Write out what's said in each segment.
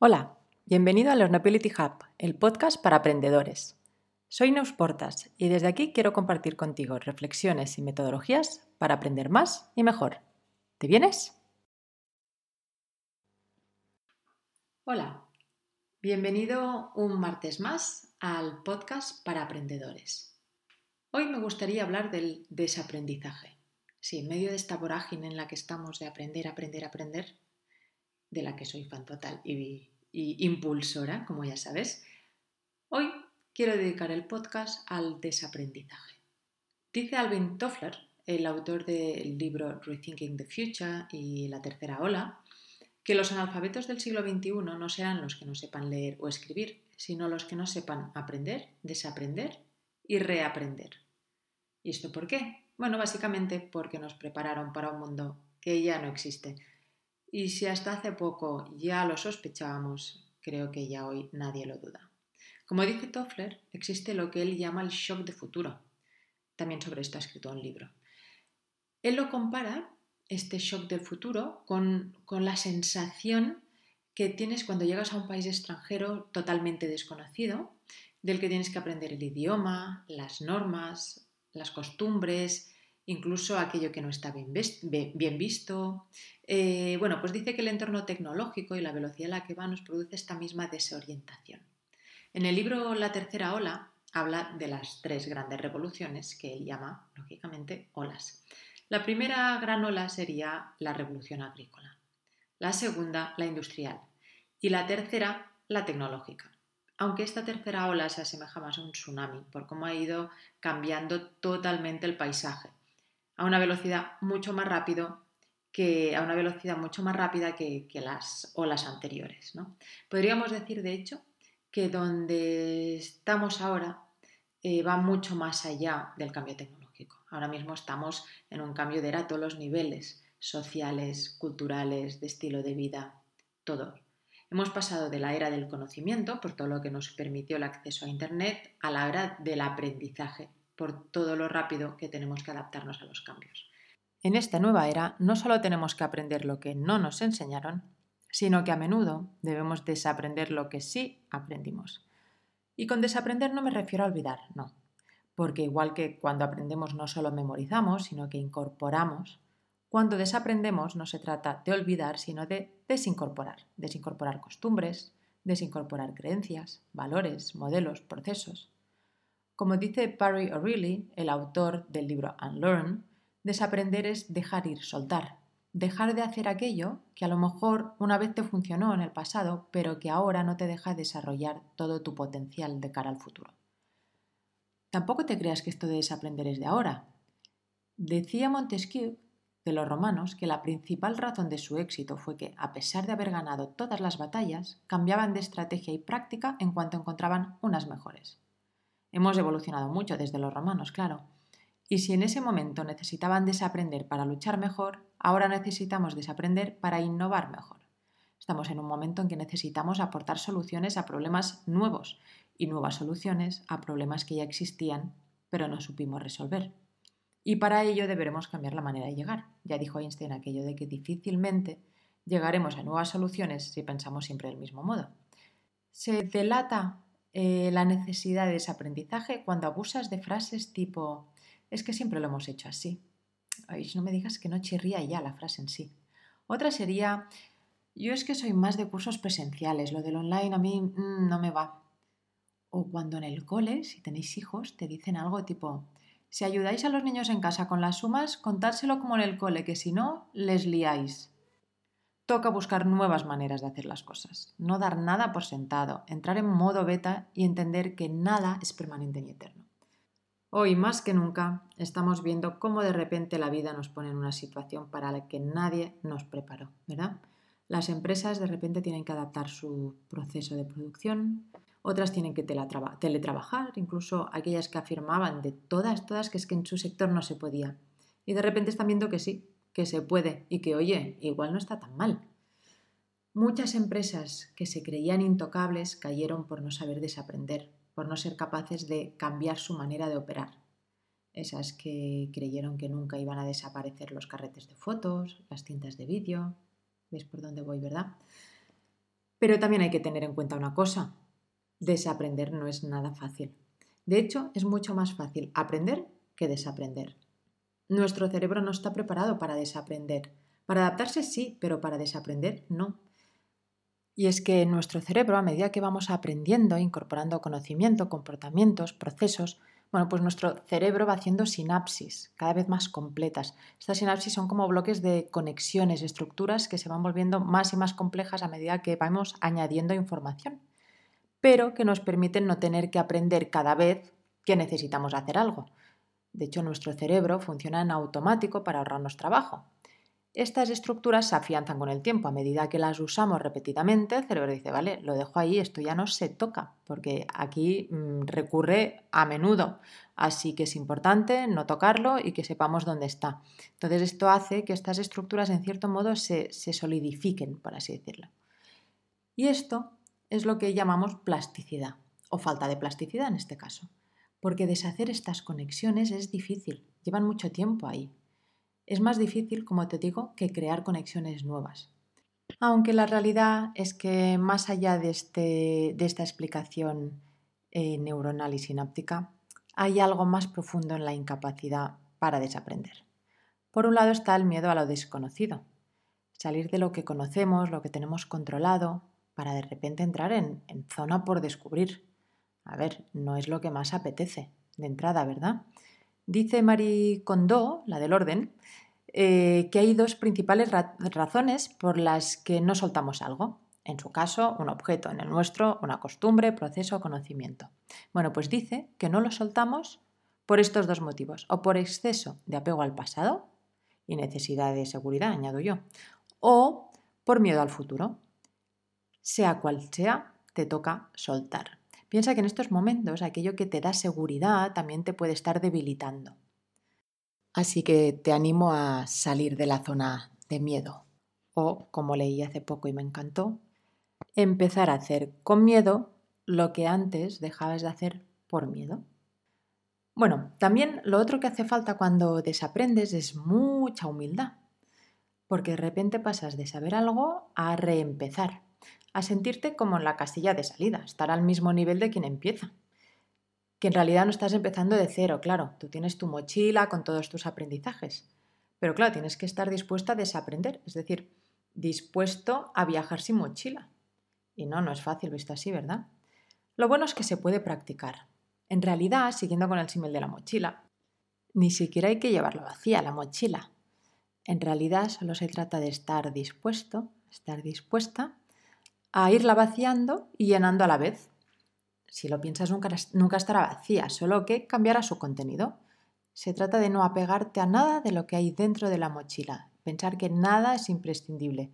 Hola, bienvenido a Learnability Hub, el podcast para aprendedores. Soy Neus Portas y desde aquí quiero compartir contigo reflexiones y metodologías para aprender más y mejor. ¿Te vienes? Hola, bienvenido un martes más al podcast para aprendedores. Hoy me gustaría hablar del desaprendizaje. Sí, en medio de esta vorágine en la que estamos de aprender, aprender, aprender, de la que soy fan total y, impulsora, como ya sabes, hoy quiero dedicar el podcast al desaprendizaje. Dice Alvin Toffler, el autor del libro Rethinking the Future y La Tercera Ola, que los analfabetos del siglo XXI no serán los que no sepan leer o escribir, sino los que no sepan aprender, desaprender y reaprender. ¿Y esto por qué? Bueno, básicamente porque nos prepararon para un mundo que ya no existe, y si hasta hace poco ya lo sospechábamos, creo que ya hoy nadie lo duda. Como dice Toffler, existe lo que él llama el shock de futuro. También sobre esto ha escrito un libro. Él lo compara, este shock del futuro, con, con la sensación que tienes cuando llegas a un país extranjero totalmente desconocido, del que tienes que aprender el idioma, las normas, las costumbres, incluso aquello que no está bien, visto. Eh, bueno, pues dice que el entorno tecnológico y la velocidad a la que va nos produce esta misma desorientación. En el libro La tercera ola habla de las tres grandes revoluciones que él llama, lógicamente, olas. La primera gran ola sería la revolución agrícola, la segunda la industrial y la tercera la tecnológica aunque esta tercera ola se asemeja más a un tsunami por cómo ha ido cambiando totalmente el paisaje a una velocidad mucho más rápido que a una velocidad mucho más rápida que, las olas anteriores. ¿no? Podríamos decir, de hecho, que donde estamos ahora eh, va mucho más allá del cambio tecnológico. Ahora mismo estamos en un cambio de era a todos los niveles, sociales, culturales, de estilo de vida, todo. Hemos pasado de la era del conocimiento, por todo lo que nos permitió el acceso a Internet, a la era del aprendizaje, por todo lo rápido que tenemos que adaptarnos a los cambios. En esta nueva era no solo tenemos que aprender lo que no nos enseñaron, sino que a menudo debemos desaprender lo que sí aprendimos. Y con desaprender no me refiero a olvidar, no, porque igual que cuando aprendemos no solo memorizamos, sino que incorporamos, cuando desaprendemos no se trata de olvidar, sino de desincorporar, desincorporar costumbres, desincorporar creencias, valores, modelos, procesos. Como dice Barry O'Reilly, el autor del libro Unlearn, desaprender es dejar ir, soltar, dejar de hacer aquello que a lo mejor una vez te funcionó en el pasado, pero que ahora no te deja desarrollar todo tu potencial de cara al futuro. Tampoco te creas que esto de desaprender es de ahora. Decía Montesquieu de los romanos que la principal razón de su éxito fue que, a pesar de haber ganado todas las batallas, cambiaban de estrategia y práctica en cuanto encontraban unas mejores. Hemos evolucionado mucho desde los romanos, claro. Y si en ese momento necesitaban desaprender para luchar mejor, ahora necesitamos desaprender para innovar mejor. Estamos en un momento en que necesitamos aportar soluciones a problemas nuevos y nuevas soluciones a problemas que ya existían, pero no supimos resolver. Y para ello deberemos cambiar la manera de llegar. Ya dijo Einstein aquello de que difícilmente llegaremos a nuevas soluciones si pensamos siempre del mismo modo. Se delata eh, la necesidad de desaprendizaje cuando abusas de frases tipo es que siempre lo hemos hecho así. No me digas que no chirría ya la frase en sí. Otra sería yo es que soy más de cursos presenciales, lo del online a mí mm, no me va. O cuando en el cole, si tenéis hijos, te dicen algo tipo si ayudáis a los niños en casa con las sumas, contárselo como en el cole, que si no, les liáis. Toca buscar nuevas maneras de hacer las cosas, no dar nada por sentado, entrar en modo beta y entender que nada es permanente ni eterno. Hoy más que nunca estamos viendo cómo de repente la vida nos pone en una situación para la que nadie nos preparó, ¿verdad? Las empresas de repente tienen que adaptar su proceso de producción, otras tienen que teletrabajar, incluso aquellas que afirmaban de todas, todas que es que en su sector no se podía. Y de repente están viendo que sí, que se puede y que, oye, igual no está tan mal. Muchas empresas que se creían intocables cayeron por no saber desaprender, por no ser capaces de cambiar su manera de operar. Esas que creyeron que nunca iban a desaparecer los carretes de fotos, las cintas de vídeo. ¿Ves por dónde voy, verdad? Pero también hay que tener en cuenta una cosa, desaprender no es nada fácil. De hecho, es mucho más fácil aprender que desaprender. Nuestro cerebro no está preparado para desaprender. Para adaptarse sí, pero para desaprender no. Y es que nuestro cerebro, a medida que vamos aprendiendo, incorporando conocimiento, comportamientos, procesos, bueno, pues nuestro cerebro va haciendo sinapsis cada vez más completas. Estas sinapsis son como bloques de conexiones, estructuras que se van volviendo más y más complejas a medida que vamos añadiendo información, pero que nos permiten no tener que aprender cada vez que necesitamos hacer algo. De hecho, nuestro cerebro funciona en automático para ahorrarnos trabajo. Estas estructuras se afianzan con el tiempo. A medida que las usamos repetidamente, el cerebro dice, vale, lo dejo ahí, esto ya no se toca, porque aquí mm, recurre a menudo. Así que es importante no tocarlo y que sepamos dónde está. Entonces esto hace que estas estructuras en cierto modo se, se solidifiquen, por así decirlo. Y esto es lo que llamamos plasticidad, o falta de plasticidad en este caso. Porque deshacer estas conexiones es difícil, llevan mucho tiempo ahí es más difícil, como te digo, que crear conexiones nuevas. Aunque la realidad es que más allá de, este, de esta explicación eh, neuronal y sináptica, hay algo más profundo en la incapacidad para desaprender. Por un lado está el miedo a lo desconocido, salir de lo que conocemos, lo que tenemos controlado, para de repente entrar en, en zona por descubrir. A ver, no es lo que más apetece de entrada, ¿verdad? Dice Marie Kondo, la del orden, eh, que hay dos principales razones por las que no soltamos algo. En su caso, un objeto, en el nuestro, una costumbre, proceso o conocimiento. Bueno, pues dice que no lo soltamos por estos dos motivos, o por exceso de apego al pasado y necesidad de seguridad, añado yo, o por miedo al futuro. Sea cual sea, te toca soltar. Piensa que en estos momentos aquello que te da seguridad también te puede estar debilitando. Así que te animo a salir de la zona de miedo. O, como leí hace poco y me encantó, empezar a hacer con miedo lo que antes dejabas de hacer por miedo. Bueno, también lo otro que hace falta cuando desaprendes es mucha humildad, porque de repente pasas de saber algo a reempezar a sentirte como en la casilla de salida, estar al mismo nivel de quien empieza. Que en realidad no estás empezando de cero, claro, tú tienes tu mochila con todos tus aprendizajes, pero claro, tienes que estar dispuesta a desaprender, es decir, dispuesto a viajar sin mochila. Y no, no es fácil visto así, ¿verdad? Lo bueno es que se puede practicar. En realidad, siguiendo con el símil de la mochila, ni siquiera hay que llevarla vacía, la mochila. En realidad solo se trata de estar dispuesto, estar dispuesta a irla vaciando y llenando a la vez. Si lo piensas, nunca, nunca estará vacía, solo que cambiará su contenido. Se trata de no apegarte a nada de lo que hay dentro de la mochila, pensar que nada es imprescindible.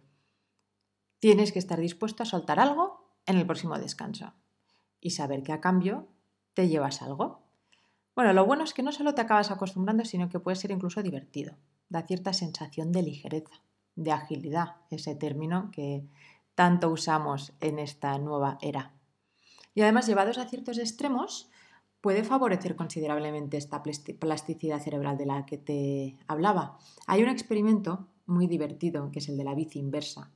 Tienes que estar dispuesto a soltar algo en el próximo descanso y saber que a cambio te llevas algo. Bueno, lo bueno es que no solo te acabas acostumbrando, sino que puede ser incluso divertido. Da cierta sensación de ligereza, de agilidad, ese término que tanto usamos en esta nueva era. Y además, llevados a ciertos extremos, puede favorecer considerablemente esta plasticidad cerebral de la que te hablaba. Hay un experimento muy divertido, que es el de la bici inversa,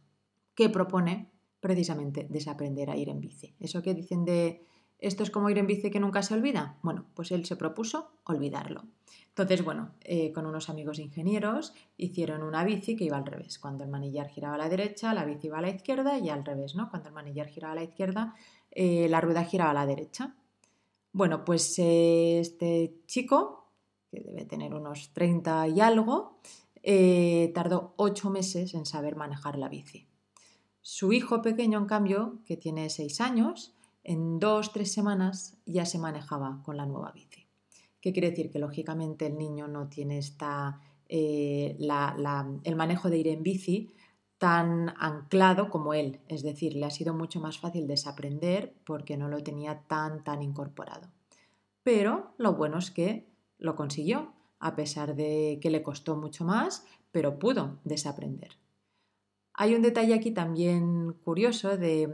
que propone precisamente desaprender a ir en bici. Eso que dicen de ¿Esto es como ir en bici que nunca se olvida? Bueno, pues él se propuso olvidarlo. Entonces, bueno, eh, con unos amigos ingenieros hicieron una bici que iba al revés. Cuando el manillar giraba a la derecha, la bici iba a la izquierda y al revés, ¿no? Cuando el manillar giraba a la izquierda, eh, la rueda giraba a la derecha. Bueno, pues eh, este chico, que debe tener unos 30 y algo, tardó 8 meses en saber manejar la bici. Su hijo pequeño, en cambio, que tiene 6 años, en dos, tres semanas ya se manejaba con la nueva bici. ¿Qué quiere decir? Que lógicamente el niño no tiene esta, eh, el manejo de ir en bici tan anclado como él, es decir, le ha sido mucho más fácil desaprender porque no lo tenía tan, tan incorporado. Pero lo bueno es que lo consiguió, a pesar de que le costó mucho más, pero pudo desaprender. Hay un detalle aquí también curioso de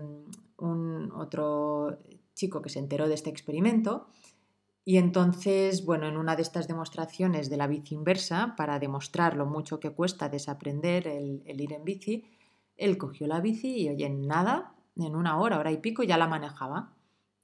un otro chico que se enteró de este experimento y entonces, bueno, en una de estas demostraciones de la bici inversa, para demostrar lo mucho que cuesta desaprender el, ir en bici, él cogió la bici y, oye, en nada en una hora, hora y pico ya la manejaba.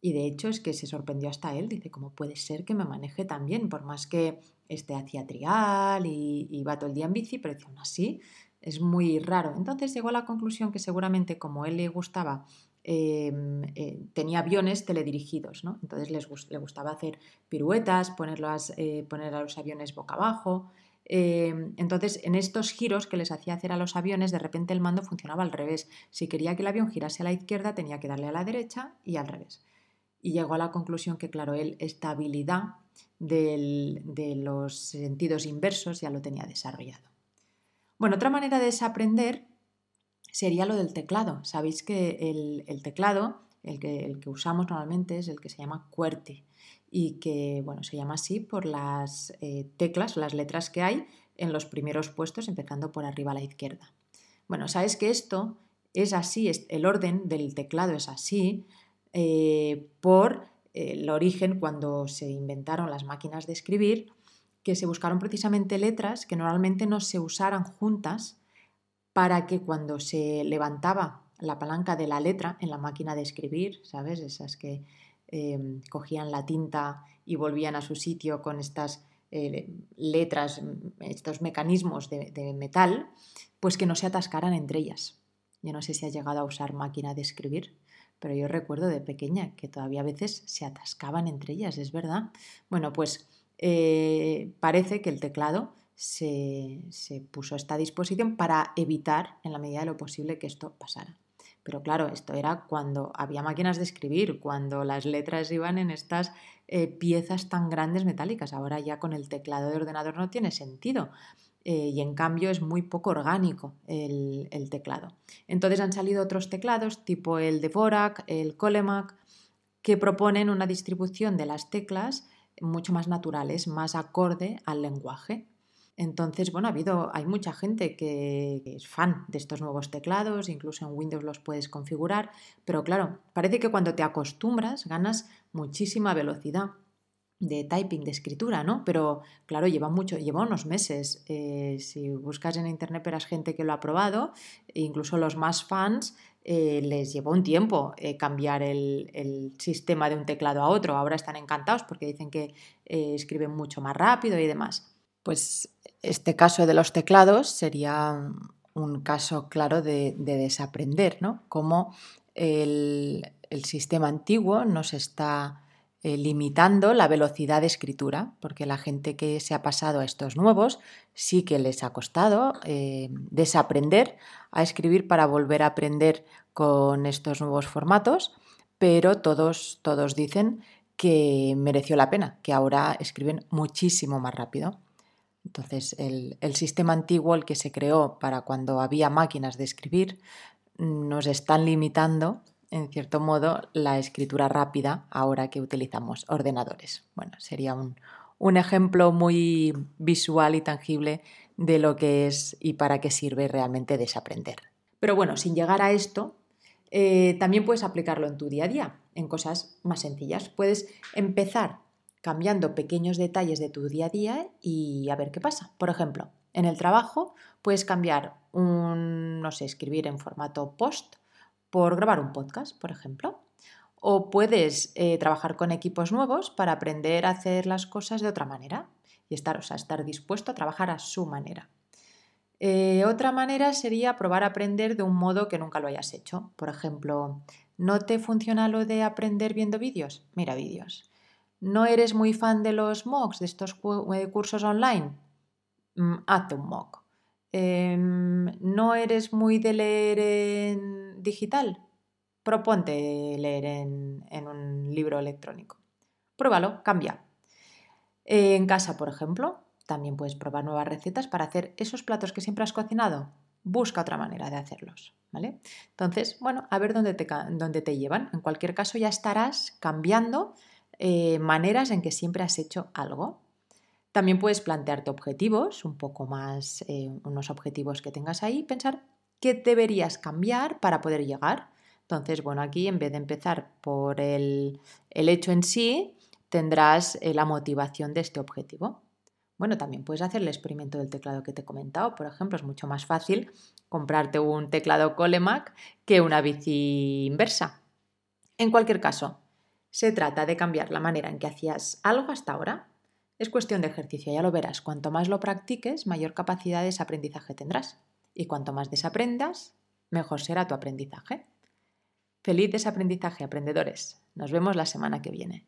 Y de hecho es que se sorprendió hasta él, dice, ¿cómo puede ser que me maneje tan bien? Por más que este hacía trial y, y va todo el día en bici, pero aún así es muy raro. Entonces llegó a la conclusión que seguramente como él le gustaba, em, eh, tenía aviones teledirigidos, ¿no? Entonces les, le gustaba hacer piruetas, ponerlas, eh, poner a los aviones boca abajo. Em, entonces, en estos giros que les hacía hacer a los aviones, de repente el mando funcionaba al revés. Si quería que el avión girase a la izquierda, tenía que darle a la derecha y al revés. Y llegó a la conclusión que, claro, él esta habilidad de los sentidos inversos ya lo tenía desarrollado. Bueno, otra manera de desaprender sería lo del teclado. Sabéis que el, teclado, el que, usamos normalmente, es el que se llama QWERTY y que bueno, se llama así por las eh, teclas, las letras que hay en los primeros puestos, empezando por arriba a la izquierda. Bueno, sabes que esto es así, el orden del teclado es así eh, por el origen cuando se inventaron las máquinas de escribir que se buscaron precisamente letras que normalmente no se usaran juntas para que cuando se levantaba la palanca de la letra en la máquina de escribir, ¿sabes? Esas que em, cogían la tinta y volvían a su sitio con estas eh, letras, estos mecanismos de, metal, pues que no se atascaran entre ellas. Yo no sé si ha llegado a usar máquina de escribir, pero yo recuerdo de pequeña que todavía a veces se atascaban entre ellas, es verdad. Bueno, pues eh, parece que el teclado se, puso a esta disposición para evitar, en la medida de lo posible, que esto pasara. Pero claro, esto era cuando había máquinas de escribir, cuando las letras iban en estas eh, piezas tan grandes metálicas. Ahora ya con el teclado de ordenador no tiene sentido. Eh, y en cambio es muy poco orgánico el, el, teclado. Entonces han salido otros teclados tipo el de Vorak, el Colemac, que proponen una distribución de las teclas mucho más naturales, más acorde al lenguaje. Entonces, bueno, ha habido, hay mucha gente que es fan de estos nuevos teclados, incluso en Windows los puedes configurar, pero claro, parece que cuando te acostumbras ganas muchísima velocidad de typing, de escritura, ¿no? Pero claro, lleva mucho, lleva unos meses. Eh, si buscas en internet verás gente que lo ha probado, e incluso los más fans eh, les llevó un tiempo eh, cambiar el, sistema de un teclado a otro. Ahora están encantados porque dicen que escriben mucho más rápido y demás. Pues este caso de los teclados sería un caso claro de, desaprender, ¿no? Cómo el, sistema antiguo nos está eh, limitando la velocidad de escritura, porque la gente que se ha pasado a estos nuevos sí que les ha costado eh, desaprender a escribir para volver a aprender con estos nuevos formatos, pero todos, todos dicen que mereció la pena, que ahora escriben muchísimo más rápido. Entonces, el, el sistema antiguo, el que se creó para cuando había máquinas de escribir, nos están limitando en cierto modo, la escritura rápida ahora que utilizamos ordenadores. Bueno, sería un, ejemplo muy visual y tangible de lo que es y para qué sirve realmente desaprender. Pero bueno, sin llegar a esto, eh, también puedes aplicarlo en tu día a día, en cosas más sencillas. Puedes empezar cambiando pequeños detalles de tu día a día y a ver qué pasa. Por ejemplo, en el trabajo puedes cambiar un, no sé, escribir en formato post por grabar un podcast, por ejemplo. O puedes eh, trabajar con equipos nuevos para aprender a hacer las cosas de otra manera y estar, o estar dispuesto a trabajar a su manera. Eh, otra manera sería probar a aprender de un modo que nunca lo hayas hecho. Por ejemplo, ¿no te funciona lo de aprender viendo vídeos? Mira vídeos. ¿No eres muy fan de los MOOCs, de estos eh, cursos online? Mm, hazte un MOOC. Em, ¿No eres muy de leer en digital? Proponte leer en, un libro electrónico. Pruébalo, cambia. En casa, por ejemplo, también puedes probar nuevas recetas para hacer esos platos que siempre has cocinado. Busca otra manera de hacerlos, ¿vale? Entonces, bueno, a ver dónde te, dónde te llevan. En cualquier caso, ya estarás cambiando eh, maneras en que siempre has hecho algo. También puedes plantearte objetivos, un poco más, eh, unos objetivos que tengas ahí, pensar qué deberías cambiar para poder llegar. Entonces, bueno, aquí en vez de empezar por el, hecho en sí, tendrás eh, la motivación de este objetivo. Bueno, también puedes hacer el experimento del teclado que te he comentado. Por ejemplo, es mucho más fácil comprarte un teclado Colemac que una bici inversa. En cualquier caso, se trata de cambiar la manera en que hacías algo hasta ahora. Es cuestión de ejercicio, ya lo verás. Cuanto más lo practiques, mayor capacidad de desaprendizaje tendrás. Y cuanto más desaprendas, mejor será tu aprendizaje. Feliz desaprendizaje, aprendedores. Nos vemos la semana que viene.